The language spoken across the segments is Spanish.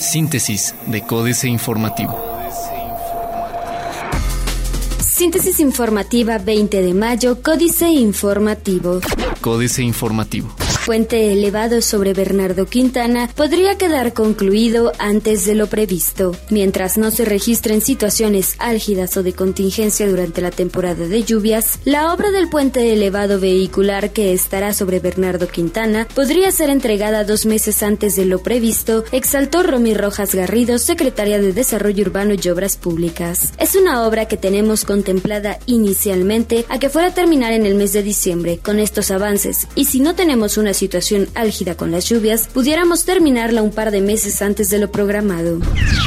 Síntesis de Códice Informativo. Síntesis informativa 20 de mayo, Códice Informativo. Códice Informativo puente elevado sobre Bernardo Quintana podría quedar concluido antes de lo previsto. Mientras no se registren situaciones álgidas o de contingencia durante la temporada de lluvias, la obra del puente elevado vehicular que estará sobre Bernardo Quintana podría ser entregada dos meses antes de lo previsto, exaltó Romy Rojas Garrido, secretaria de Desarrollo Urbano y Obras Públicas. Es una obra que tenemos contemplada inicialmente a que fuera a terminar en el mes de diciembre. Con estos avances, y si no tenemos una situación álgida con las lluvias, pudiéramos terminarla un par de meses antes de lo programado.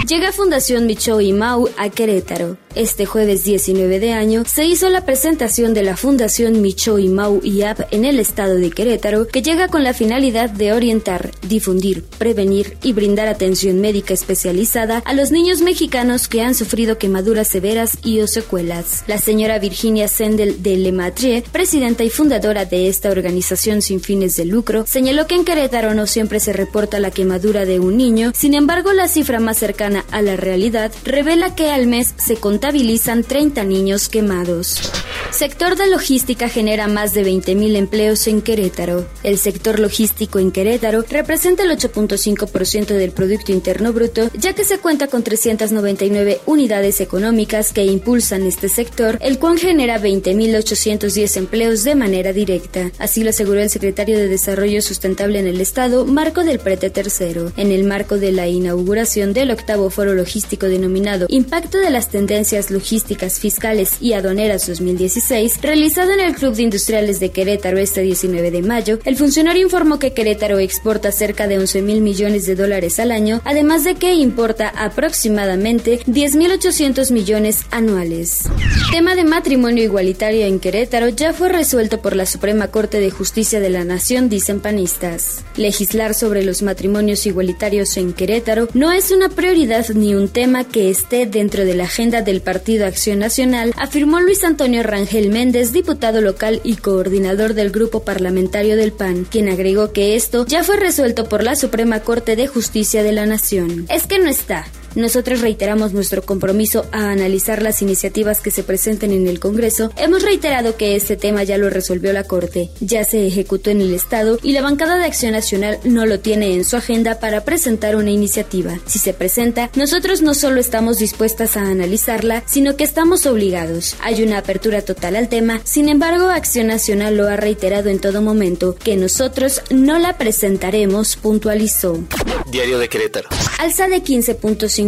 Llega Fundación Micho y Mau a Querétaro. Este jueves 19 de año se hizo la presentación de la Fundación Micho y Mau IAP en el estado de Querétaro, que llega con la finalidad de orientar, difundir, prevenir y brindar atención médica especializada a los niños mexicanos que han sufrido quemaduras severas y o secuelas. La señora Virginia Sendel de Lematrie, presidenta y fundadora de esta organización sin fines de lucro, señaló que en Querétaro no siempre se reporta la quemadura de un niño, sin embargo la cifra más cercana a la realidad revela que al mes se contabilizan 30 niños quemados. Sector de logística genera más de 20.000 empleos en Querétaro. El sector logístico en Querétaro representa el 8.5% del Producto Interno Bruto, ya que se cuenta con 399 unidades económicas que impulsan este sector, el cual genera 20.810 empleos de manera directa. Así lo aseguró el secretario de Desarrollo Sustentable en el Estado, Marco del Prete III, en el marco de la inauguración del octavo foro logístico denominado Impacto de las tendencias logísticas fiscales y aduaneras 2017 realizado en el Club de Industriales de Querétaro este 19 de mayo, el funcionario informó que Querétaro exporta cerca de 11 mil millones de dólares al año, además de que importa aproximadamente 10.800 millones anuales. Tema de matrimonio igualitario en Querétaro ya fue resuelto por la Suprema Corte de Justicia de la Nación, dicen panistas. Legislar sobre los matrimonios igualitarios en Querétaro no es una prioridad ni un tema que esté dentro de la agenda del Partido Acción Nacional, afirmó Luis Antonio Rangel Ángel Méndez, diputado local y coordinador del grupo parlamentario del PAN, quien agregó que esto ya fue resuelto por la Suprema Corte de Justicia de la Nación. Es que no está. Nosotros reiteramos nuestro compromiso a analizar las iniciativas que se presenten en el Congreso. Hemos reiterado que este tema ya lo resolvió la Corte, ya se ejecutó en el Estado y la bancada de Acción Nacional no lo tiene en su agenda para presentar una iniciativa. Si se presenta, nosotros no solo estamos dispuestas a analizarla, sino que estamos obligados. Hay una apertura total al tema, sin embargo, Acción Nacional lo ha reiterado en todo momento, que nosotros no la presentaremos, puntualizó. Diario de Querétaro. Alza de 15.5%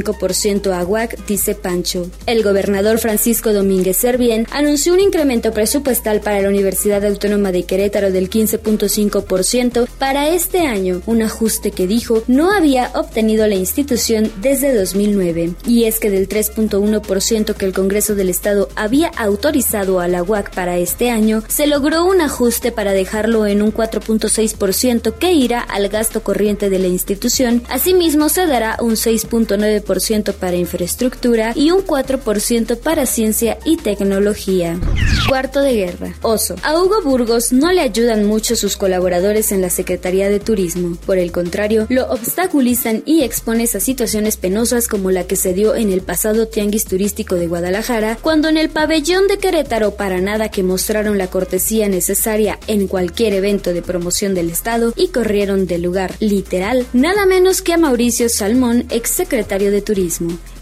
a UAC, dice Pancho. El gobernador Francisco Domínguez Servién anunció un incremento presupuestal para la Universidad Autónoma de Querétaro del 15.5% para este año, un ajuste que dijo no había obtenido la institución desde 2009. Y es que del 3.1% que el Congreso del Estado había autorizado a la UAC para este año, se logró un ajuste para dejarlo en un 4.6% que irá al gasto corriente de la institución Asimismo, se dará un 6.9% para infraestructura y un 4% para ciencia y tecnología. Cuarto de guerra. Oso. A Hugo Burgos no le ayudan mucho sus colaboradores en la Secretaría de Turismo. Por el contrario, lo obstaculizan y expones a situaciones penosas como la que se dio en el pasado Tianguis Turístico de Guadalajara, cuando en el pabellón de Querétaro para nada que mostraron la cortesía necesaria en cualquier evento de promoción del Estado y corrieron del lugar. Literal, nada menos que a Mauricio Salmón, exsecretario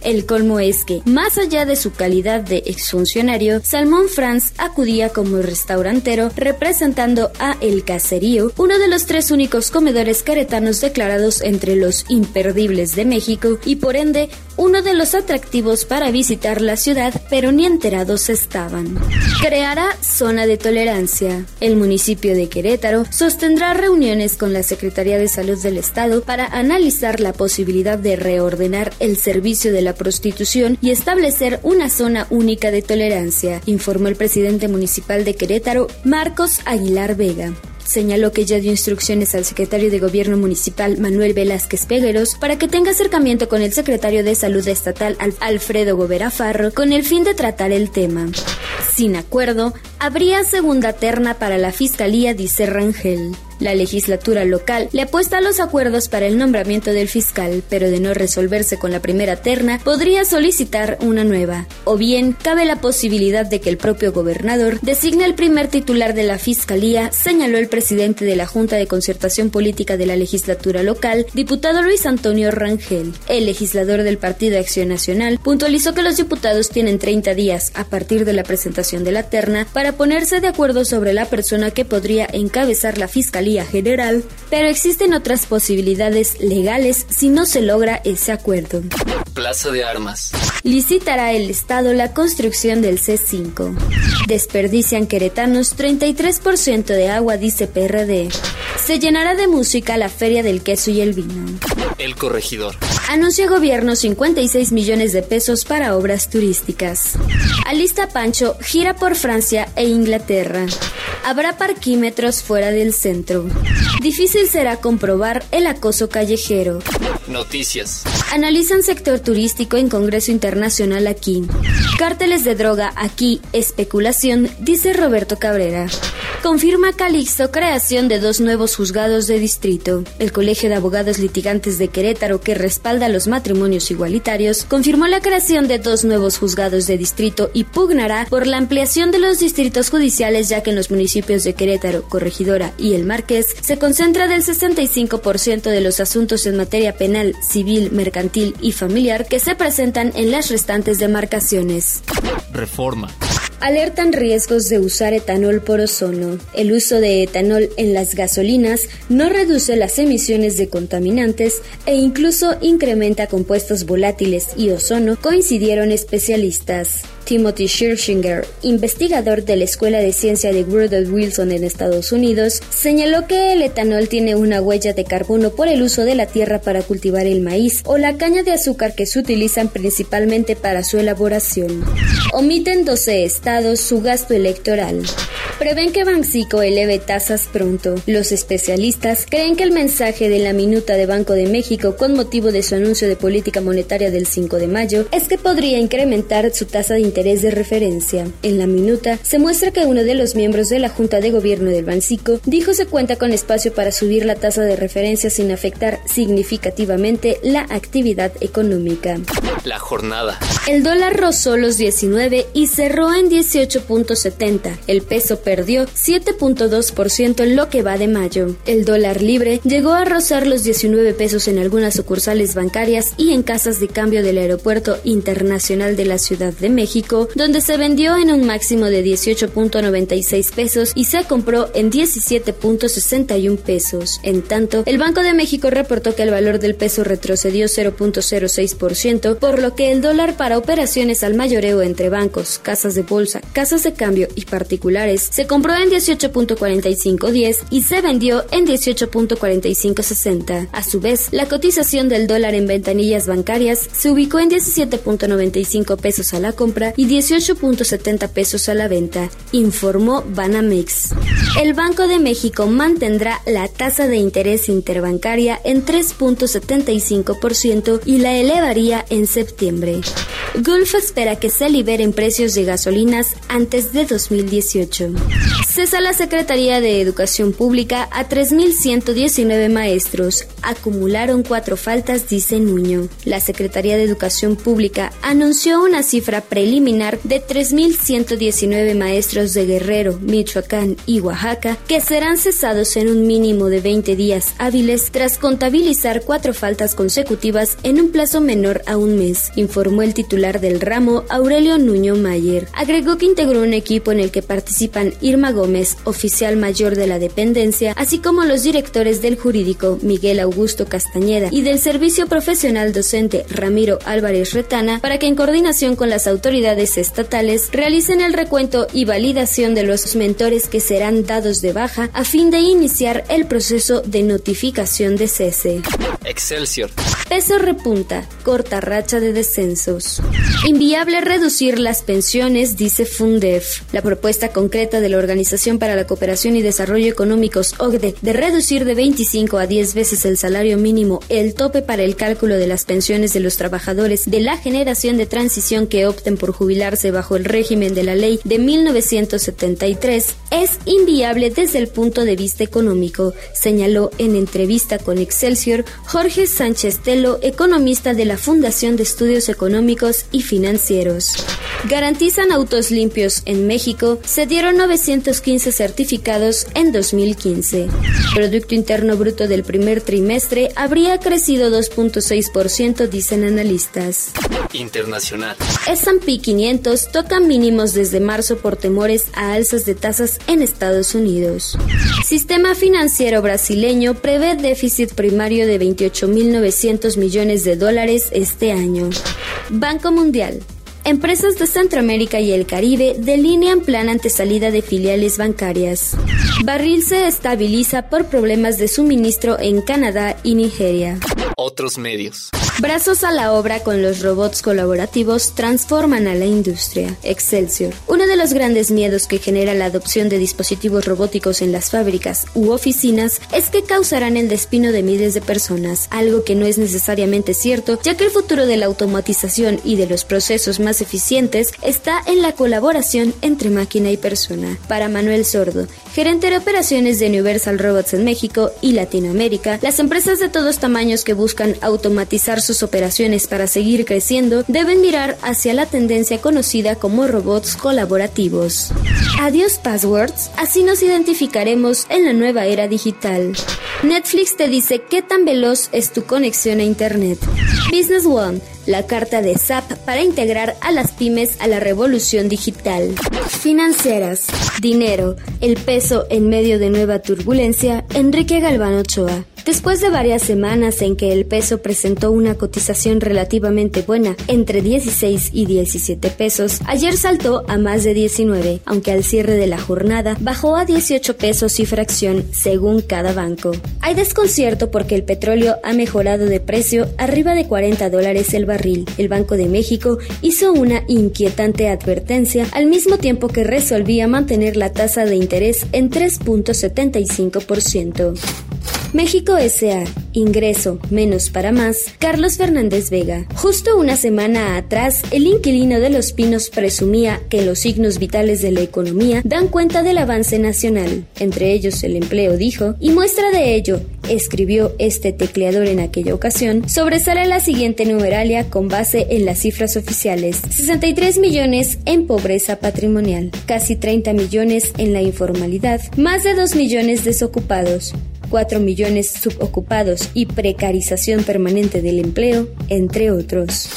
El colmo es que, más allá de su calidad de exfuncionario, Salmón Franz acudía como restaurantero representando a El Caserío, uno de los tres únicos comedores caretanos declarados entre los imperdibles de México y por ende uno de los atractivos para visitar la ciudad, pero ni enterados estaban. Creará zona de tolerancia. El municipio de Querétaro sostendrá reuniones con la Secretaría de Salud del Estado para analizar la posibilidad de reordenar el servicio de la prostitución y establecer una zona única de tolerancia, informó el presidente municipal de Querétaro, Marcos Aguilar Vega señaló que ya dio instrucciones al secretario de Gobierno Municipal Manuel Velázquez Pegueros para que tenga acercamiento con el secretario de Salud Estatal Alfredo Gobera Farro con el fin de tratar el tema. Sin acuerdo, habría segunda terna para la Fiscalía, dice Rangel. La legislatura local le apuesta a los acuerdos para el nombramiento del fiscal, pero de no resolverse con la primera terna, podría solicitar una nueva. O bien, cabe la posibilidad de que el propio gobernador designe el primer titular de la fiscalía, señaló el presidente de la Junta de Concertación Política de la legislatura local, diputado Luis Antonio Rangel. El legislador del Partido Acción Nacional puntualizó que los diputados tienen 30 días a partir de la presentación de la terna para ponerse de acuerdo sobre la persona que podría encabezar la Fiscalía General, pero existen otras posibilidades legales si no se logra ese acuerdo. Plaza de Armas. Licitará el Estado la construcción del C5. Desperdician queretanos 33% de agua, dice PRD. Se llenará de música la Feria del Queso y el Vino. El corregidor. Anuncia gobierno 56 millones de pesos para obras turísticas. Alista Pancho gira por Francia e Inglaterra. Habrá parquímetros fuera del centro. Difícil será comprobar el acoso callejero. Noticias. Analizan sector turístico en Congreso Internacional aquí. Cárteles de droga aquí, especulación, dice Roberto Cabrera. Confirma Calixto creación de dos nuevos juzgados de distrito. El Colegio de Abogados Litigantes de Querétaro, que respalda los matrimonios igualitarios, confirmó la creación de dos nuevos juzgados de distrito y pugnará por la ampliación de los distritos judiciales, ya que en los municipios de Querétaro, Corregidora y El Marqués se concentra del 65% de los asuntos en materia penal, civil, mercantil y familiar que se presentan en las restantes demarcaciones. Reforma. Alertan riesgos de usar etanol por ozono. El uso de etanol en las gasolinas no reduce las emisiones de contaminantes e incluso incrementa compuestos volátiles y ozono, coincidieron especialistas. Timothy Scherzinger, investigador de la Escuela de Ciencia de Woodrow Wilson en Estados Unidos, señaló que el etanol tiene una huella de carbono por el uso de la tierra para cultivar el maíz o la caña de azúcar que se utilizan principalmente para su elaboración. Omiten 12 estados su gasto electoral. Prevén que Banxico eleve tasas pronto. Los especialistas creen que el mensaje de la minuta de Banco de México con motivo de su anuncio de política monetaria del 5 de mayo es que podría incrementar su tasa de interés de referencia. En la minuta se muestra que uno de los miembros de la Junta de Gobierno del Banxico dijo se cuenta con espacio para subir la tasa de referencia sin afectar significativamente la actividad económica. La jornada. El dólar rozó los 19 y cerró en 18.70. El peso perdió 7.2% en lo que va de mayo. El dólar libre llegó a rozar los 19 pesos en algunas sucursales bancarias y en casas de cambio del Aeropuerto Internacional de la Ciudad de México, donde se vendió en un máximo de 18.96 pesos y se compró en 17.61 pesos. En tanto, el Banco de México reportó que el valor del peso retrocedió 0.06%, por lo que el dólar para operaciones al mayoreo entre bancos, casas de bolsa, casas de cambio y particulares se compró en 18.4510 y se vendió en 18.4560. A su vez, la cotización del dólar en ventanillas bancarias se ubicó en 17.95 pesos a la compra y 18.70 pesos a la venta, informó Banamex. El Banco de México mantendrá la tasa de interés interbancaria en 3.75% y la elevaría en septiembre. Gulf espera que se liberen precios de gasolinas antes de 2018. Cesa la Secretaría de Educación Pública a 3.119 maestros. Acumularon cuatro faltas, dice Nuño. La Secretaría de Educación Pública anunció una cifra preliminar de 3.119 maestros de Guerrero, Michoacán y Oaxaca que serán cesados en un mínimo de 20 días hábiles tras contabilizar cuatro faltas consecutivas en un plazo menor a un mes, informó el titular del ramo, Aurelio Nuño Mayer. Agregó que integró un equipo en el que participan Irma Gómez, oficial mayor de la dependencia, así como los directores del jurídico Miguel Augusto Castañeda y del servicio profesional docente Ramiro Álvarez Retana, para que en coordinación con las autoridades estatales realicen el recuento y validación de los mentores que serán dados de baja a fin de iniciar el proceso de notificación de cese. Excelsior. Peso repunta, corta racha de descensos. Inviable reducir las pensiones, dice Fundef. La propuesta concreta de la Organización para la Cooperación y Desarrollo Económicos, OCDE, de reducir de 25 a 10 veces el salario mínimo el tope para el cálculo de las pensiones de los trabajadores de la generación de transición que opten por jubilarse bajo el régimen de la ley de 1973, es inviable desde el punto de vista económico, señaló en entrevista con Excelsior Jorge Sánchez Telo, economista de la Fundación de Estudios Económicos y Financieros. Garantizan autos limpios en México, se dieron 915 certificados en 2015. Producto Interno Bruto del primer trimestre habría crecido 2.6%, dicen analistas. Internacional. S&P 500 toca mínimos desde marzo por temores a alzas de tasas en Estados Unidos. Sistema financiero brasileño prevé déficit primario de 28.900 millones de dólares este año. Banco Mundial. Empresas de Centroamérica y el Caribe delinean plan ante salida de filiales bancarias. Barril se estabiliza por problemas de suministro en Canadá y Nigeria. Otros medios. Brazos a la obra con los robots colaborativos transforman a la industria. Excelsior. Uno de los grandes miedos que genera la adopción de dispositivos robóticos en las fábricas u oficinas es que causarán el despino de miles de personas, algo que no es necesariamente cierto, ya que el futuro de la automatización y de los procesos más eficientes está en la colaboración entre máquina y persona. Para Manuel Sordo, gerente de operaciones de Universal Robots en México y Latinoamérica, las empresas de todos tamaños que buscan automatizar sus operaciones para seguir creciendo deben mirar hacia la tendencia conocida como robots colaborativos. Adiós passwords, así nos identificaremos en la nueva era digital. Netflix te dice qué tan veloz es tu conexión a Internet. Business One, la carta de SAP para integrar a las pymes a la revolución digital. Financieras, dinero, el peso en medio de nueva turbulencia, Enrique Galván Ochoa. Después de varias semanas en que el peso presentó una cotización relativamente buena, entre 16 y 17 pesos, ayer saltó a más de 19, aunque al cierre de la jornada bajó a 18 pesos y fracción, según cada banco. Hay desconcierto porque el petróleo ha mejorado de precio arriba de 40 dólares el barril. El Banco de México hizo una inquietante advertencia al mismo tiempo que resolvía mantener la tasa de interés en 3.75%. México S.A. Ingreso menos para más. Carlos Fernández Vega. Justo una semana atrás, el inquilino de Los Pinos presumía que los signos vitales de la economía dan cuenta del avance nacional, entre ellos el empleo, dijo, y muestra de ello, escribió este tecleador en aquella ocasión, sobresale la siguiente numeralia con base en las cifras oficiales. 63 millones en pobreza patrimonial, casi 30 millones en la informalidad, más de 2 millones desocupados, 4 millones subocupados y precarización permanente del empleo, entre otros.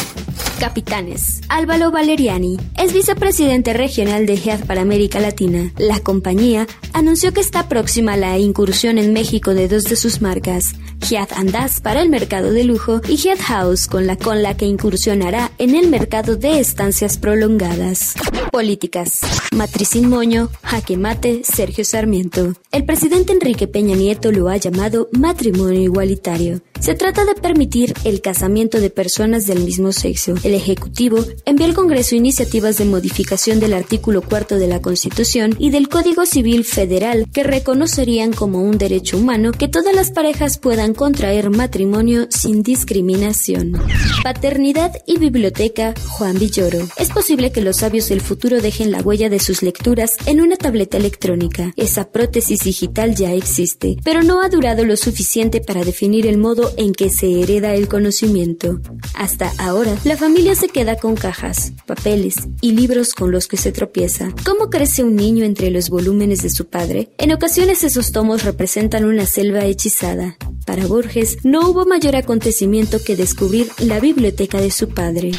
Capitanes. Álvaro Valeriani es vicepresidente regional de GEAD para América Latina. La compañía anunció que está próxima a la incursión en México de dos de sus marcas, GEAD Andaz para el mercado de lujo y GEAD House con la, con la que incursionará en el mercado de estancias prolongadas. Políticas. Matricín Moño, Jaque Mate, Sergio Sarmiento. El presidente Enrique Peña Nieto lo ha llamado matrimonio igualitario. Se trata de permitir el casamiento de personas del mismo sexo. El Ejecutivo envió al Congreso iniciativas de modificación del artículo cuarto de la Constitución y del Código Civil Federal que reconocerían como un derecho humano que todas las parejas puedan contraer matrimonio sin discriminación. Paternidad y biblioteca Juan Villoro. Es posible que los sabios del futuro dejen la huella de sus lecturas en una tableta electrónica. Esa prótesis digital ya existe, pero no ha durado lo suficiente para definir el modo en que se hereda el conocimiento. Hasta ahora, la familia se queda con cajas, papeles y libros con los que se tropieza. ¿Cómo crece un niño entre los volúmenes de su padre? En ocasiones esos tomos representan una selva hechizada. Para Borges, no hubo mayor acontecimiento que descubrir la biblioteca de su padre.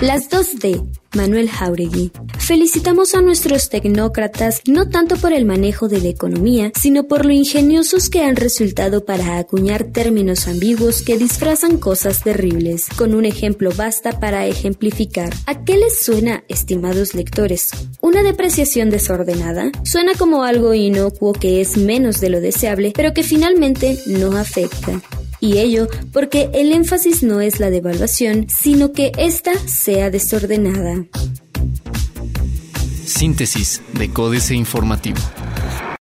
Las 2D, Manuel Jauregui. Felicitamos a nuestros tecnócratas no tanto por el manejo de la economía, sino por lo ingeniosos que han resultado para acuñar términos ambiguos que disfrazan cosas terribles. Con un ejemplo basta para ejemplificar. ¿A qué les suena, estimados lectores? ¿Una depreciación desordenada? Suena como algo inocuo que es menos de lo deseable, pero que finalmente no afecta. Y ello porque el énfasis no es la devaluación, sino que ésta sea desordenada. Síntesis de Códice Informativo.